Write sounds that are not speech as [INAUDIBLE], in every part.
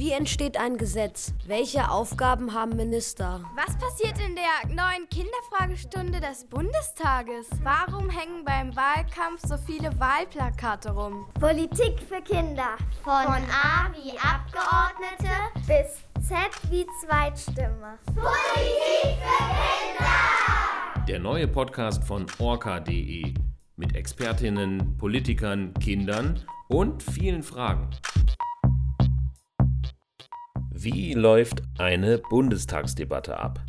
Wie entsteht ein Gesetz? Welche Aufgaben haben Minister? Was passiert in der neuen Kinderfragestunde des Bundestages? Warum hängen beim Wahlkampf so viele Wahlplakate rum? Politik für Kinder. Von, Von A wie Abgeordnete bis Z wie Zweitstimme. Politik für Kinder! Der neue Podcast von orca.de mit Expertinnen, Politikern, Kindern und vielen Fragen. Wie läuft eine Bundestagsdebatte ab?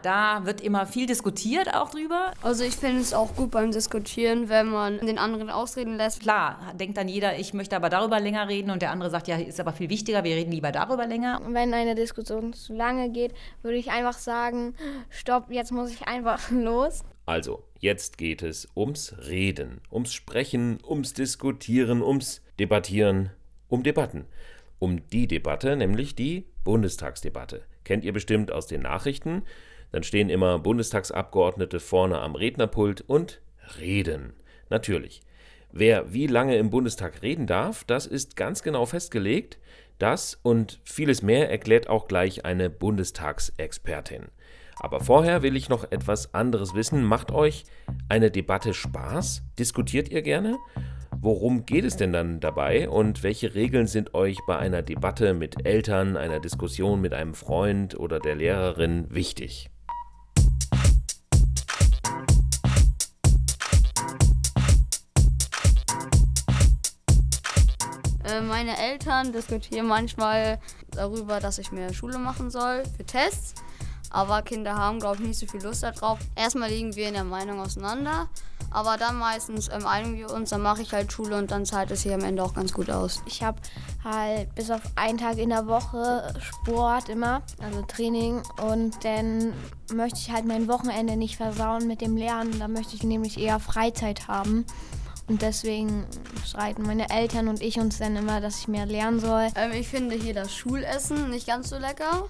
Da wird immer viel diskutiert auch drüber. Also ich finde es auch gut beim Diskutieren, wenn man den anderen ausreden lässt. Klar, denkt dann jeder, ich möchte aber darüber länger reden und der andere sagt, ja, ist aber viel wichtiger, wir reden lieber darüber länger. Wenn eine Diskussion zu lange geht, würde ich einfach sagen, stopp, jetzt muss ich einfach [LAUGHS] los. Also, jetzt geht es ums Reden, ums Sprechen, ums Diskutieren, ums Debattieren um Debatten. Um die Debatte, nämlich die Bundestagsdebatte. Kennt ihr bestimmt aus den Nachrichten? Dann stehen immer Bundestagsabgeordnete vorne am Rednerpult und reden. Natürlich. Wer wie lange im Bundestag reden darf, das ist ganz genau festgelegt. Das und vieles mehr erklärt auch gleich eine Bundestagsexpertin. Aber vorher will ich noch etwas anderes wissen. Macht euch eine Debatte Spaß? Diskutiert ihr gerne? Worum geht es denn dann dabei und welche Regeln sind euch bei einer Debatte mit Eltern, einer Diskussion mit einem Freund oder der Lehrerin wichtig? Äh, meine Eltern diskutieren manchmal darüber, dass ich mehr Schule machen soll für Tests. Aber Kinder haben, glaube ich, nicht so viel Lust darauf. Erstmal liegen wir in der Meinung auseinander. Aber dann meistens ähm, einigen wir uns, dann mache ich halt Schule und dann zahlt es hier am Ende auch ganz gut aus. Ich habe halt bis auf einen Tag in der Woche Sport immer, also Training. Und dann möchte ich halt mein Wochenende nicht versauen mit dem Lernen. Da möchte ich nämlich eher Freizeit haben. Und deswegen streiten meine Eltern und ich uns dann immer, dass ich mehr lernen soll. Ähm, ich finde hier das Schulessen nicht ganz so lecker.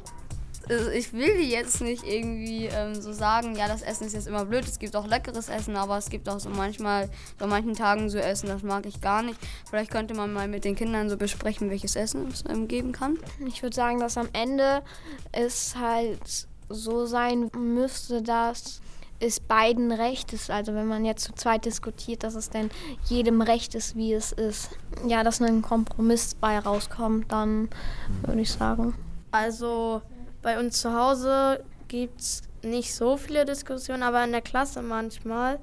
Also ich will die jetzt nicht irgendwie ähm, so sagen, ja, das Essen ist jetzt immer blöd. Es gibt auch leckeres Essen, aber es gibt auch so manchmal, so manchen Tagen so Essen, das mag ich gar nicht. Vielleicht könnte man mal mit den Kindern so besprechen, welches Essen es ähm, geben kann. Ich würde sagen, dass am Ende es halt so sein müsste, dass es beiden recht ist. Also wenn man jetzt zu zweit diskutiert, dass es dann jedem recht ist, wie es ist. Ja, dass ein Kompromiss bei rauskommt, dann würde ich sagen. Also bei uns zu Hause gibt es nicht so viele Diskussionen, aber in der Klasse manchmal.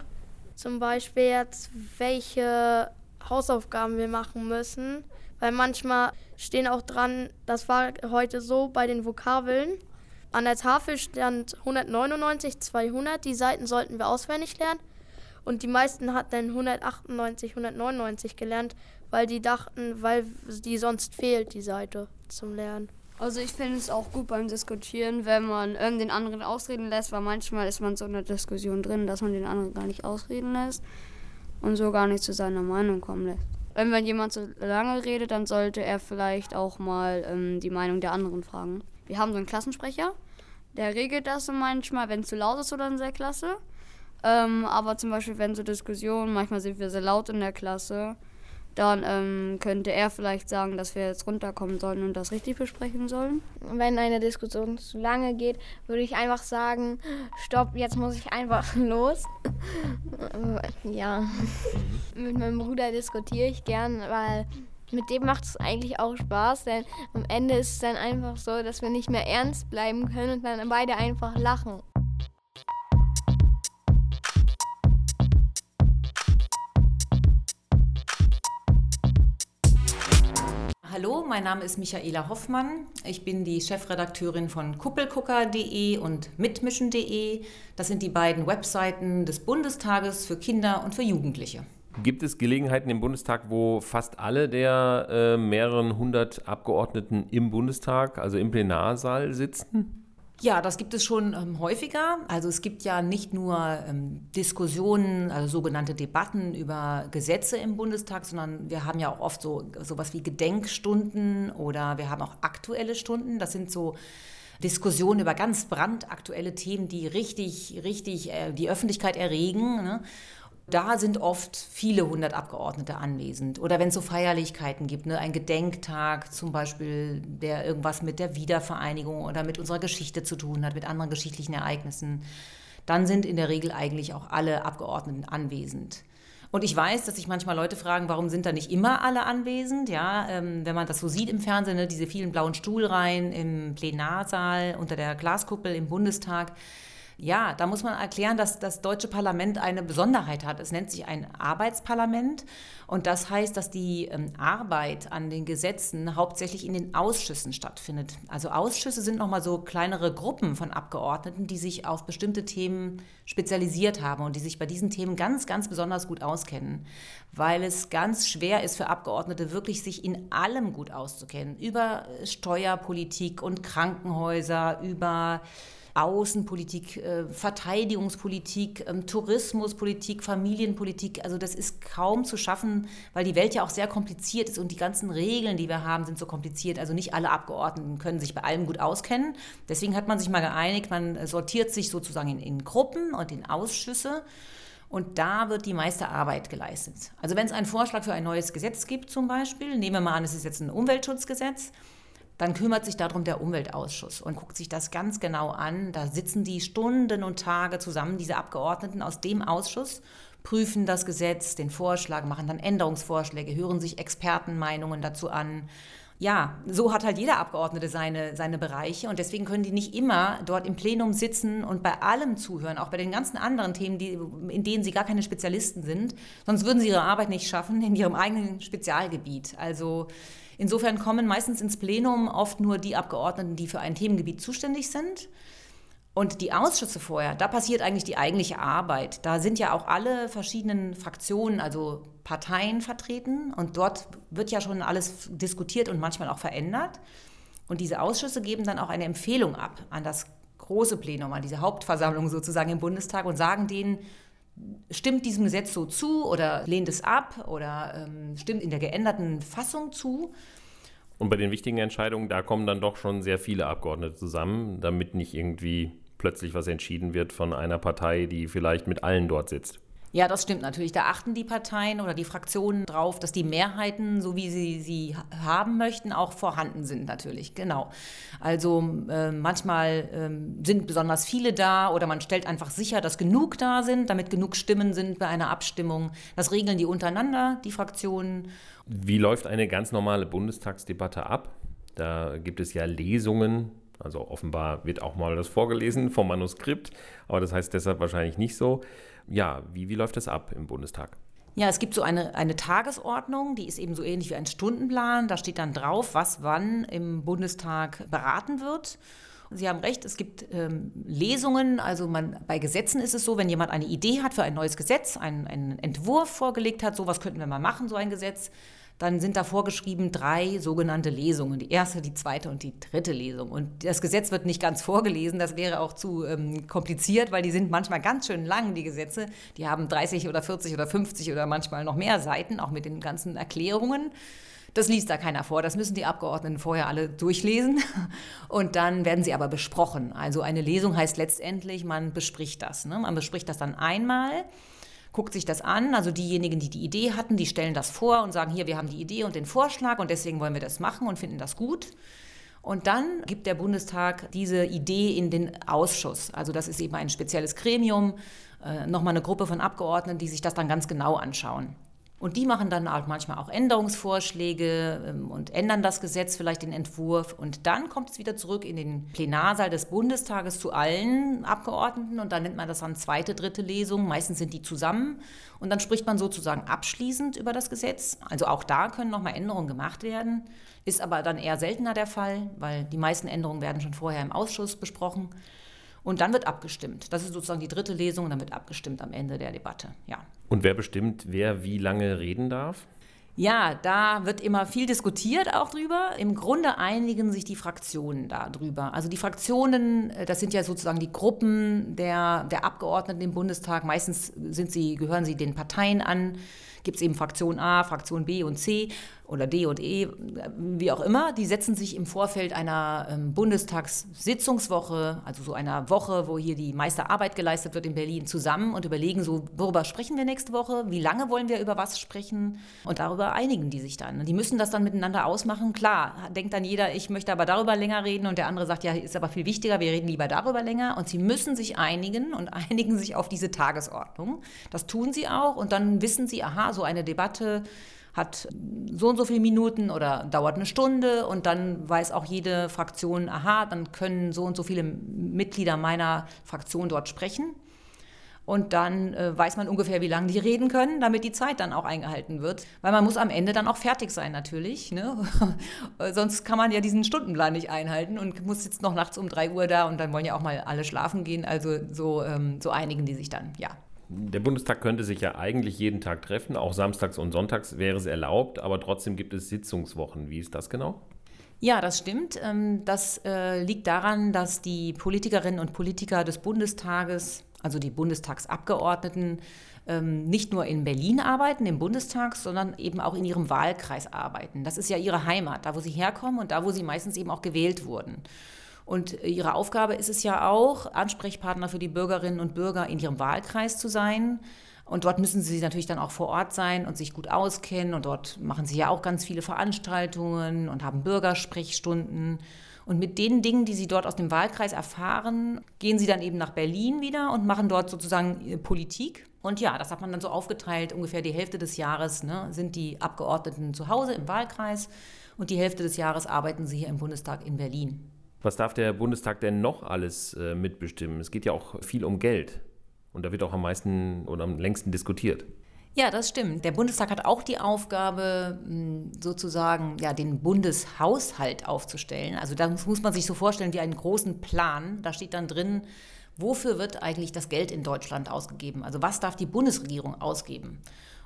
Zum Beispiel jetzt, welche Hausaufgaben wir machen müssen. Weil manchmal stehen auch dran, das war heute so bei den Vokabeln. An der Tafel stand 199, 200. Die Seiten sollten wir auswendig lernen. Und die meisten hatten dann 198, 199 gelernt, weil die dachten, weil die sonst fehlt, die Seite zum Lernen. Also ich finde es auch gut beim Diskutieren, wenn man ähm, den anderen ausreden lässt, weil manchmal ist man so in der Diskussion drin, dass man den anderen gar nicht ausreden lässt und so gar nicht zu seiner Meinung kommen lässt. Wenn, wenn jemand so lange redet, dann sollte er vielleicht auch mal ähm, die Meinung der anderen fragen. Wir haben so einen Klassensprecher, der regelt das so manchmal, wenn es zu laut ist oder in der Klasse. Ähm, aber zum Beispiel, wenn so Diskussionen, manchmal sind wir sehr laut in der Klasse, dann ähm, könnte er vielleicht sagen, dass wir jetzt runterkommen sollen und das richtig besprechen sollen. Wenn eine Diskussion zu lange geht, würde ich einfach sagen, stopp, jetzt muss ich einfach [LAUGHS] los. ja, mit meinem Bruder diskutiere ich gern, weil mit dem macht es eigentlich auch Spaß, denn am Ende ist es dann einfach so, dass wir nicht mehr ernst bleiben können und dann beide einfach lachen. Mein Name ist Michaela Hoffmann. Ich bin die Chefredakteurin von kuppelgucker.de und mitmischen.de. Das sind die beiden Webseiten des Bundestages für Kinder und für Jugendliche. Gibt es Gelegenheiten im Bundestag, wo fast alle der äh, mehreren hundert Abgeordneten im Bundestag, also im Plenarsaal sitzen? Ja, das gibt es schon ähm, häufiger. Also es gibt ja nicht nur ähm, Diskussionen, also sogenannte Debatten über Gesetze im Bundestag, sondern wir haben ja auch oft so sowas wie Gedenkstunden oder wir haben auch aktuelle Stunden. Das sind so Diskussionen über ganz brandaktuelle Themen, die richtig, richtig äh, die Öffentlichkeit erregen. Ne? Da sind oft viele hundert Abgeordnete anwesend. Oder wenn es so Feierlichkeiten gibt, ne, ein Gedenktag zum Beispiel, der irgendwas mit der Wiedervereinigung oder mit unserer Geschichte zu tun hat, mit anderen geschichtlichen Ereignissen, dann sind in der Regel eigentlich auch alle Abgeordneten anwesend. Und ich weiß, dass sich manchmal Leute fragen, warum sind da nicht immer alle anwesend? Ja, ähm, wenn man das so sieht im Fernsehen, ne, diese vielen blauen Stuhlreihen im Plenarsaal unter der Glaskuppel im Bundestag. Ja, da muss man erklären, dass das deutsche Parlament eine Besonderheit hat. Es nennt sich ein Arbeitsparlament und das heißt, dass die ähm, Arbeit an den Gesetzen hauptsächlich in den Ausschüssen stattfindet. Also Ausschüsse sind nochmal so kleinere Gruppen von Abgeordneten, die sich auf bestimmte Themen spezialisiert haben und die sich bei diesen Themen ganz, ganz besonders gut auskennen, weil es ganz schwer ist für Abgeordnete wirklich sich in allem gut auszukennen. Über Steuerpolitik und Krankenhäuser, über Außenpolitik, äh, Verteidigungspolitik, ähm, Tourismuspolitik, Familienpolitik. Also das ist kaum zu schaffen, weil die Welt ja auch sehr kompliziert ist und die ganzen Regeln, die wir haben, sind so kompliziert. Also nicht alle Abgeordneten können sich bei allem gut auskennen. Deswegen hat man sich mal geeinigt, man sortiert sich sozusagen in, in Gruppen und in Ausschüsse. Und da wird die meiste Arbeit geleistet. Also wenn es einen Vorschlag für ein neues Gesetz gibt zum Beispiel, nehmen wir mal an, es ist jetzt ein Umweltschutzgesetz, dann kümmert sich darum der Umweltausschuss und guckt sich das ganz genau an. Da sitzen die Stunden und Tage zusammen, diese Abgeordneten aus dem Ausschuss, prüfen das Gesetz, den Vorschlag, machen dann Änderungsvorschläge, hören sich Expertenmeinungen dazu an. Ja, so hat halt jeder Abgeordnete seine, seine Bereiche und deswegen können die nicht immer dort im Plenum sitzen und bei allem zuhören, auch bei den ganzen anderen Themen, die, in denen sie gar keine Spezialisten sind. Sonst würden sie ihre Arbeit nicht schaffen in ihrem eigenen Spezialgebiet. Also Insofern kommen meistens ins Plenum oft nur die Abgeordneten, die für ein Themengebiet zuständig sind. Und die Ausschüsse vorher, da passiert eigentlich die eigentliche Arbeit. Da sind ja auch alle verschiedenen Fraktionen, also Parteien vertreten. Und dort wird ja schon alles diskutiert und manchmal auch verändert. Und diese Ausschüsse geben dann auch eine Empfehlung ab an das große Plenum, an diese Hauptversammlung sozusagen im Bundestag und sagen denen, stimmt diesem Gesetz so zu oder lehnt es ab oder ähm, stimmt in der geänderten Fassung zu. Und bei den wichtigen Entscheidungen, da kommen dann doch schon sehr viele Abgeordnete zusammen, damit nicht irgendwie plötzlich was entschieden wird von einer Partei, die vielleicht mit allen dort sitzt. Ja, das stimmt natürlich. Da achten die Parteien oder die Fraktionen drauf, dass die Mehrheiten, so wie sie sie haben möchten, auch vorhanden sind natürlich. Genau. Also äh, manchmal äh, sind besonders viele da oder man stellt einfach sicher, dass genug da sind, damit genug Stimmen sind bei einer Abstimmung. Das regeln die untereinander, die Fraktionen. Wie läuft eine ganz normale Bundestagsdebatte ab? Da gibt es ja Lesungen also offenbar wird auch mal das vorgelesen vom Manuskript, aber das heißt deshalb wahrscheinlich nicht so ja, wie, wie läuft das ab im Bundestag? Ja, es gibt so eine, eine Tagesordnung, die ist eben so ähnlich wie ein Stundenplan. Da steht dann drauf, was wann im Bundestag beraten wird. Sie haben recht, es gibt ähm, Lesungen. Also man, bei Gesetzen ist es so, wenn jemand eine Idee hat für ein neues Gesetz, einen, einen Entwurf vorgelegt hat, sowas könnten wir mal machen, so ein Gesetz, dann sind da vorgeschrieben drei sogenannte Lesungen. Die erste, die zweite und die dritte Lesung. Und das Gesetz wird nicht ganz vorgelesen, das wäre auch zu ähm, kompliziert, weil die sind manchmal ganz schön lang, die Gesetze. Die haben 30 oder 40 oder 50 oder manchmal noch mehr Seiten, auch mit den ganzen Erklärungen. Das liest da keiner vor. Das müssen die Abgeordneten vorher alle durchlesen. [LAUGHS] Und dann werden sie aber besprochen. Also eine Lesung heißt letztendlich, man bespricht das. Ne? Man bespricht das dann einmal guckt sich das an. Also diejenigen, die die Idee hatten, die stellen das vor und sagen, hier, wir haben die Idee und den Vorschlag und deswegen wollen wir das machen und finden das gut. Und dann gibt der Bundestag diese Idee in den Ausschuss. Also das ist eben ein spezielles Gremium, äh, nochmal eine Gruppe von Abgeordneten, die sich das dann ganz genau anschauen. Und die machen dann auch manchmal auch Änderungsvorschläge ähm, und ändern das Gesetz, vielleicht den Entwurf. Und dann kommt es wieder zurück in den Plenarsaal des Bundestages zu allen Abgeordneten. Und dann nennt man das dann zweite, dritte Lesung. Meistens sind die zusammen. Und dann spricht man sozusagen abschließend über das Gesetz. Also auch da können nochmal Änderungen gemacht werden. Ist aber dann eher seltener der Fall, weil die meisten Änderungen werden schon vorher im Ausschuss besprochen. Und dann wird abgestimmt. Das ist sozusagen die dritte Lesung und dann wird abgestimmt am Ende der Debatte. Ja. Und wer bestimmt, wer wie lange reden darf? Ja, da wird immer viel diskutiert auch drüber. Im Grunde einigen sich die Fraktionen darüber. Also die Fraktionen, äh, das sind ja sozusagen die Gruppen der, der Abgeordneten im Bundestag. Meistens sind sie, gehören sie den Parteien an gibt es eben Fraktion A, Fraktion B und C oder D und E, wie auch immer. Die setzen sich im Vorfeld einer ähm, Bundestagssitzungswoche, also so einer Woche, wo hier die meiste Arbeit geleistet wird in Berlin, zusammen und überlegen so, worüber sprechen wir nächste Woche, wie lange wollen wir über was sprechen und darüber einigen die sich dann. Die müssen das dann miteinander ausmachen. Klar, denkt dann jeder, ich möchte aber darüber länger reden und der andere sagt, ja, ist aber viel wichtiger, wir reden lieber darüber länger und sie müssen sich einigen und [LAUGHS] einigen sich auf diese Tagesordnung. Das tun sie auch und dann wissen sie, aha, so eine Debatte hat so und so viele Minuten oder dauert eine Stunde und dann weiß auch jede Fraktion, aha, dann können so und so viele Mitglieder meiner Fraktion dort sprechen. Und dann äh, weiß man ungefähr, wie lange die reden können, damit die Zeit dann auch eingehalten wird. Weil man muss am Ende dann auch fertig sein natürlich. Ne? [LAUGHS] Sonst kann man ja diesen Stundenplan nicht einhalten und muss jetzt noch nachts um drei Uhr da und dann wollen ja auch mal alle schlafen gehen. Also so, ähm, so einigen die sich dann, ja. Der Bundestag könnte sich ja eigentlich jeden Tag treffen, auch samstags und sonntags wäre es erlaubt, aber trotzdem gibt es Sitzungswochen. Wie ist das genau? Ja, das stimmt. Ähm, das äh, liegt daran, dass die Politikerinnen und Politiker des Bundestages, also die Bundestagsabgeordneten, ähm, nicht nur in Berlin arbeiten, im Bundestag, sondern eben auch in ihrem Wahlkreis arbeiten. Das ist ja ihre Heimat, da wo sie herkommen und da wo sie meistens eben auch gewählt wurden. Und ihre Aufgabe ist es ja auch, Ansprechpartner für die Bürgerinnen und Bürger in ihrem Wahlkreis zu sein. Und dort müssen sie natürlich dann auch vor Ort sein und sich gut auskennen. Und dort machen sie ja auch ganz viele Veranstaltungen und haben Bürgersprechstunden. Und mit den Dingen, die sie dort aus dem Wahlkreis erfahren, gehen sie dann eben nach Berlin wieder und machen dort sozusagen äh, Politik. Und ja, das hat man dann so aufgeteilt. Ungefähr die Hälfte des Jahres ne, sind die Abgeordneten zu Hause im Wahlkreis und die Hälfte des Jahres arbeiten sie hier im Bundestag in Berlin. Was darf der Bundestag denn noch alles äh, mitbestimmen? Es geht ja auch viel um Geld. Und da wird auch am meisten oder am längsten diskutiert. Ja, das stimmt. Der Bundestag hat auch die Aufgabe, hm, sozusagen ja, den Bundeshaushalt aufzustellen. Also da muss man sich so vorstellen wie einen großen Plan. Da steht dann drin, wofür wird eigentlich das Geld in Deutschland ausgegeben? Also was darf die Bundesregierung ausgeben?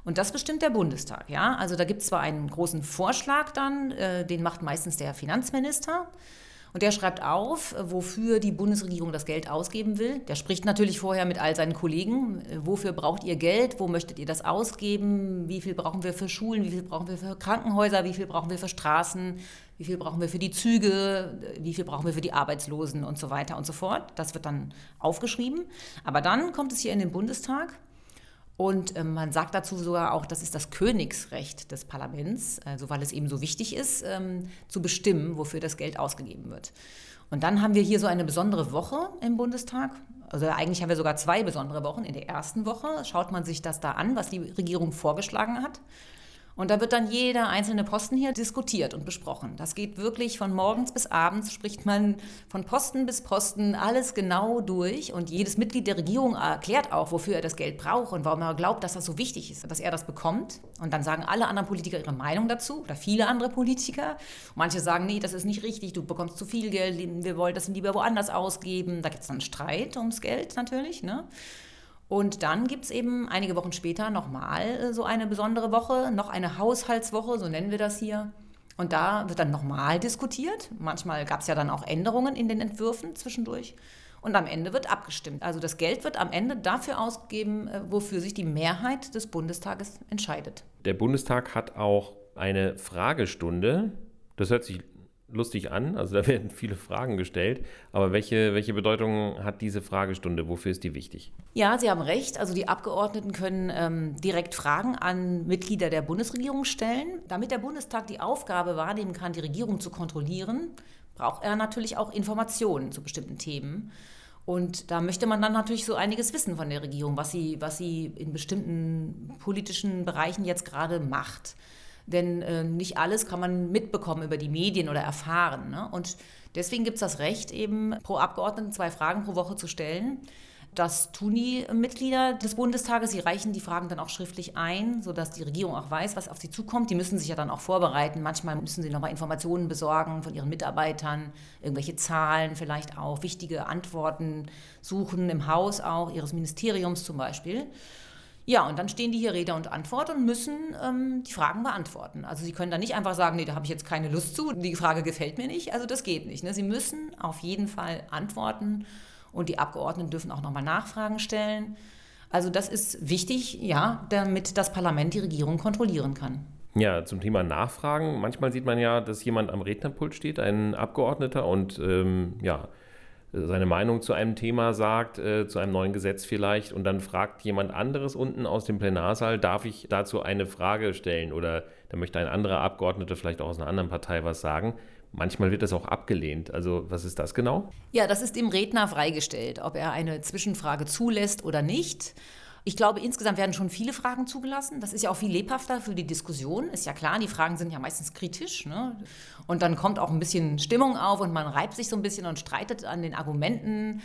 Und das bestimmt der Bundestag, ja. Also da gibt es zwar einen großen Vorschlag dann, äh, den macht meistens der Finanzminister. Und der schreibt auf, wofür die Bundesregierung das Geld ausgeben will. Der spricht natürlich vorher mit all seinen Kollegen. Wofür braucht ihr Geld? Wo möchtet ihr das ausgeben? Wie viel brauchen wir für Schulen? Wie viel brauchen wir für Krankenhäuser? Wie viel brauchen wir für Straßen? Wie viel brauchen wir für die Züge? Wie viel brauchen wir für die Arbeitslosen und so weiter und so fort? Das wird dann aufgeschrieben. Aber dann kommt es hier in den Bundestag und ähm, man sagt dazu sogar auch, das ist das Königsrecht des Parlaments, also weil es eben so wichtig ist, ähm, zu bestimmen, wofür das Geld ausgegeben wird. Und dann haben wir hier so eine besondere Woche im Bundestag. Also eigentlich haben wir sogar zwei besondere Wochen. In der ersten Woche schaut man sich das da an, was die Regierung vorgeschlagen hat. Und da wird dann jeder einzelne Posten hier diskutiert und besprochen. Das geht wirklich von morgens bis abends, spricht man von Posten bis Posten alles genau durch. Und jedes Mitglied der Regierung erklärt auch, wofür er das Geld braucht und warum er glaubt, dass das so wichtig ist, dass er das bekommt. Und dann sagen alle anderen Politiker ihre Meinung dazu oder viele andere Politiker. Manche sagen, nee, das ist nicht richtig, du bekommst zu viel Geld, wir wollen das lieber woanders ausgeben. Da gibt es dann Streit ums Geld natürlich. Ne? Und dann gibt es eben einige Wochen später nochmal äh, so eine besondere Woche, noch eine Haushaltswoche, so nennen wir das hier. Und da wird dann nochmal diskutiert. Manchmal gab es ja dann auch Änderungen in den Entwürfen zwischendurch. Und am Ende wird abgestimmt. Also das Geld wird am Ende dafür ausgegeben, äh, wofür sich die Mehrheit des Bundestages entscheidet. Der Bundestag hat auch eine Fragestunde. Das hört sich lustig an. Also da [LAUGHS] werden viele Fragen gestellt. Aber welche, welche Bedeutung hat diese Fragestunde? Wofür ist die wichtig? Ja, Sie haben recht. Also die Abgeordneten können ähm, direkt Fragen an Mitglieder der Bundesregierung stellen. Damit der Bundestag die Aufgabe wahrnehmen kann, die Regierung zu kontrollieren, braucht er natürlich auch Informationen zu bestimmten Themen. Und da möchte man dann natürlich so einiges wissen von der Regierung, was sie, was sie in bestimmten politischen Bereichen jetzt gerade macht. Denn äh, nicht alles kann man mitbekommen über die Medien oder erfahren. Ne? Und deswegen gibt es das Recht, eben pro Abgeordneten zwei Fragen pro Woche zu stellen. Das tun die Mitglieder des Bundestages. Sie reichen die Fragen dann auch schriftlich ein, sodass die Regierung auch weiß, was auf sie zukommt. Die müssen sich ja dann auch vorbereiten. Manchmal müssen sie nochmal Informationen besorgen von ihren Mitarbeitern, irgendwelche Zahlen vielleicht auch, wichtige Antworten suchen im Haus auch, ihres Ministeriums zum Beispiel. Ja, und dann stehen die hier Rede und Antwort und müssen ähm, die Fragen beantworten. Also sie können da nicht einfach sagen, nee, da habe ich jetzt keine Lust zu, die Frage gefällt mir nicht. Also das geht nicht. Ne? Sie müssen auf jeden Fall antworten und die Abgeordneten dürfen auch nochmal Nachfragen stellen. Also das ist wichtig, ja, damit das Parlament die Regierung kontrollieren kann. Ja, zum Thema Nachfragen. Manchmal sieht man ja, dass jemand am Rednerpult steht, ein Abgeordneter, und ähm, ja, seine Meinung zu einem Thema sagt, äh, zu einem neuen Gesetz vielleicht, und dann fragt jemand anderes unten aus dem Plenarsaal, darf ich dazu eine Frage stellen? Oder da möchte ein anderer Abgeordneter vielleicht auch aus einer anderen Partei was sagen. Manchmal wird das auch abgelehnt. Also was ist das genau? Ja, das ist dem Redner freigestellt, ob er eine Zwischenfrage zulässt oder nicht. Ich glaube, insgesamt werden schon viele Fragen zugelassen. Das ist ja auch viel lebhafter für die Diskussion. Ist ja klar, die Fragen sind ja meistens kritisch. Ne? Und dann kommt auch ein bisschen Stimmung auf und man reibt sich so ein bisschen und streitet an den Argumenten.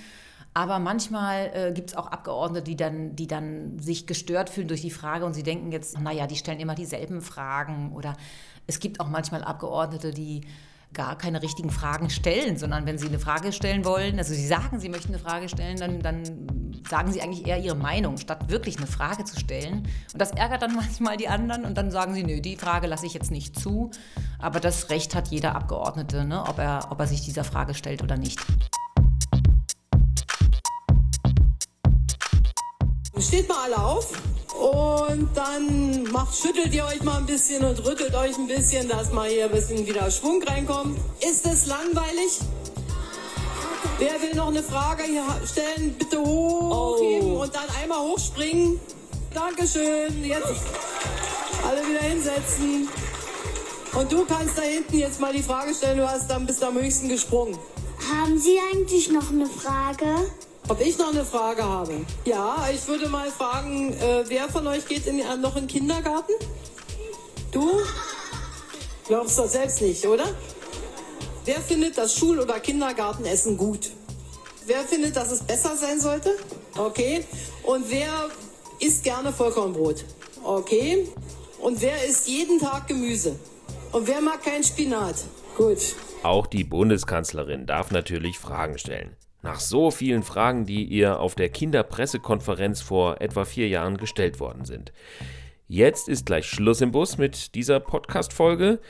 Aber manchmal äh, gibt es auch Abgeordnete, die dann, die dann sich gestört fühlen durch die Frage und sie denken jetzt, naja, die stellen immer dieselben Fragen. Oder es gibt auch manchmal Abgeordnete, die gar keine richtigen Fragen stellen, sondern wenn sie eine Frage stellen wollen, also sie sagen, sie möchten eine Frage stellen, dann, dann sagen sie eigentlich eher ihre Meinung, statt wirklich eine Frage zu stellen. Und das ärgert dann [LAUGHS] manchmal die anderen und dann sagen sie, nö, die Frage lasse ich jetzt nicht zu. Aber das Recht hat jeder Abgeordnete, ne, ob, er, ob er sich dieser Frage stellt oder nicht. Steht mal alle auf. Und dann macht, schüttelt ihr euch mal ein bisschen und rüttelt euch ein bisschen, dass mal hier ein bisschen wieder Schwung reinkommt. Ist es langweilig? Wer will noch eine Frage hier stellen? Bitte hochheben oh. und dann einmal hochspringen. Dankeschön. Jetzt alle wieder hinsetzen. Und du kannst da hinten jetzt mal die Frage stellen. Du hast dann bist am höchsten gesprungen. Haben Sie eigentlich noch eine Frage? Ob ich noch eine Frage habe? Ja, ich würde mal fragen, äh, wer von euch geht in, äh, noch in den Kindergarten? Du? Glaubst doch selbst nicht, oder? Wer findet das Schul- oder Kindergartenessen gut? Wer findet, dass es besser sein sollte? Okay. Und wer isst gerne Vollkornbrot? Okay. Und wer isst jeden Tag Gemüse? Und wer mag kein Spinat? Gut. Auch die Bundeskanzlerin darf natürlich Fragen stellen. Nach so vielen Fragen, die ihr auf der Kinderpressekonferenz vor etwa vier Jahren gestellt worden sind. Jetzt ist gleich Schluss im Bus mit dieser Podcast-Folge.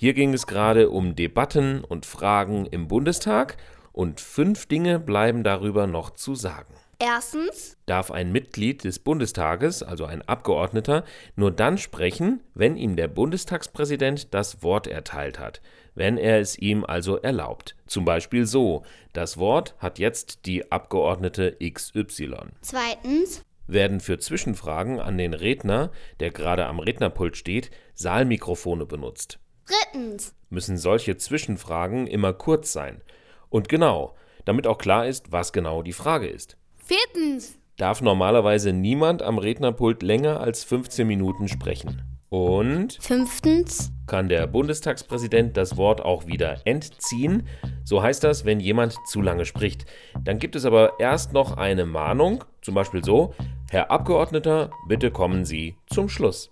Hier ging es gerade um Debatten und Fragen im Bundestag und fünf Dinge bleiben darüber noch zu sagen. Erstens darf ein Mitglied des Bundestages, also ein Abgeordneter, nur dann sprechen, wenn ihm der Bundestagspräsident das Wort erteilt hat wenn er es ihm also erlaubt. Zum Beispiel so: Das Wort hat jetzt die Abgeordnete XY. Zweitens werden für Zwischenfragen an den Redner, der gerade am Rednerpult steht, Saalmikrofone benutzt. Drittens müssen solche Zwischenfragen immer kurz sein. Und genau, damit auch klar ist, was genau die Frage ist. Viertens darf normalerweise niemand am Rednerpult länger als 15 Minuten sprechen. Und fünftens kann der Bundestagspräsident das Wort auch wieder entziehen. So heißt das, wenn jemand zu lange spricht. Dann gibt es aber erst noch eine Mahnung, zum Beispiel so, Herr Abgeordneter, bitte kommen Sie zum Schluss.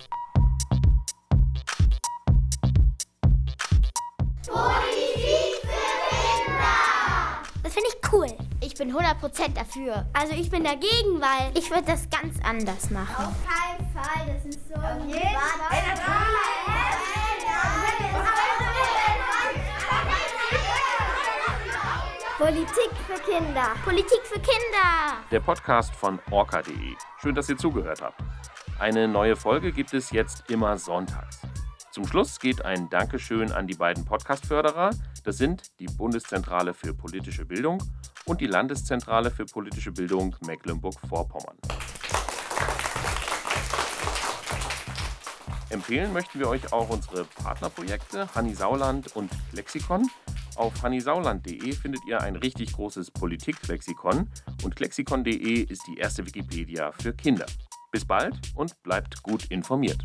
Bin 100% dafür. Also ich bin dagegen, weil ich würde das ganz anders machen. Auf keinen Fall, das ist so ein Politik für Kinder. Politik für Kinder. Der Podcast von orca.de. Schön, dass ihr zugehört habt. Eine neue Folge gibt es jetzt immer sonntags. Zum Schluss geht ein Dankeschön an die beiden Podcast-Förderer. Das sind die Bundeszentrale für politische Bildung und die Landeszentrale für politische Bildung Mecklenburg-Vorpommern. Empfehlen möchten wir euch auch unsere Partnerprojekte Hanni Sauland und Lexikon. Auf hannisauland.de findet ihr ein richtig großes Politiklexikon und klexikon.de ist die erste Wikipedia für Kinder. Bis bald und bleibt gut informiert.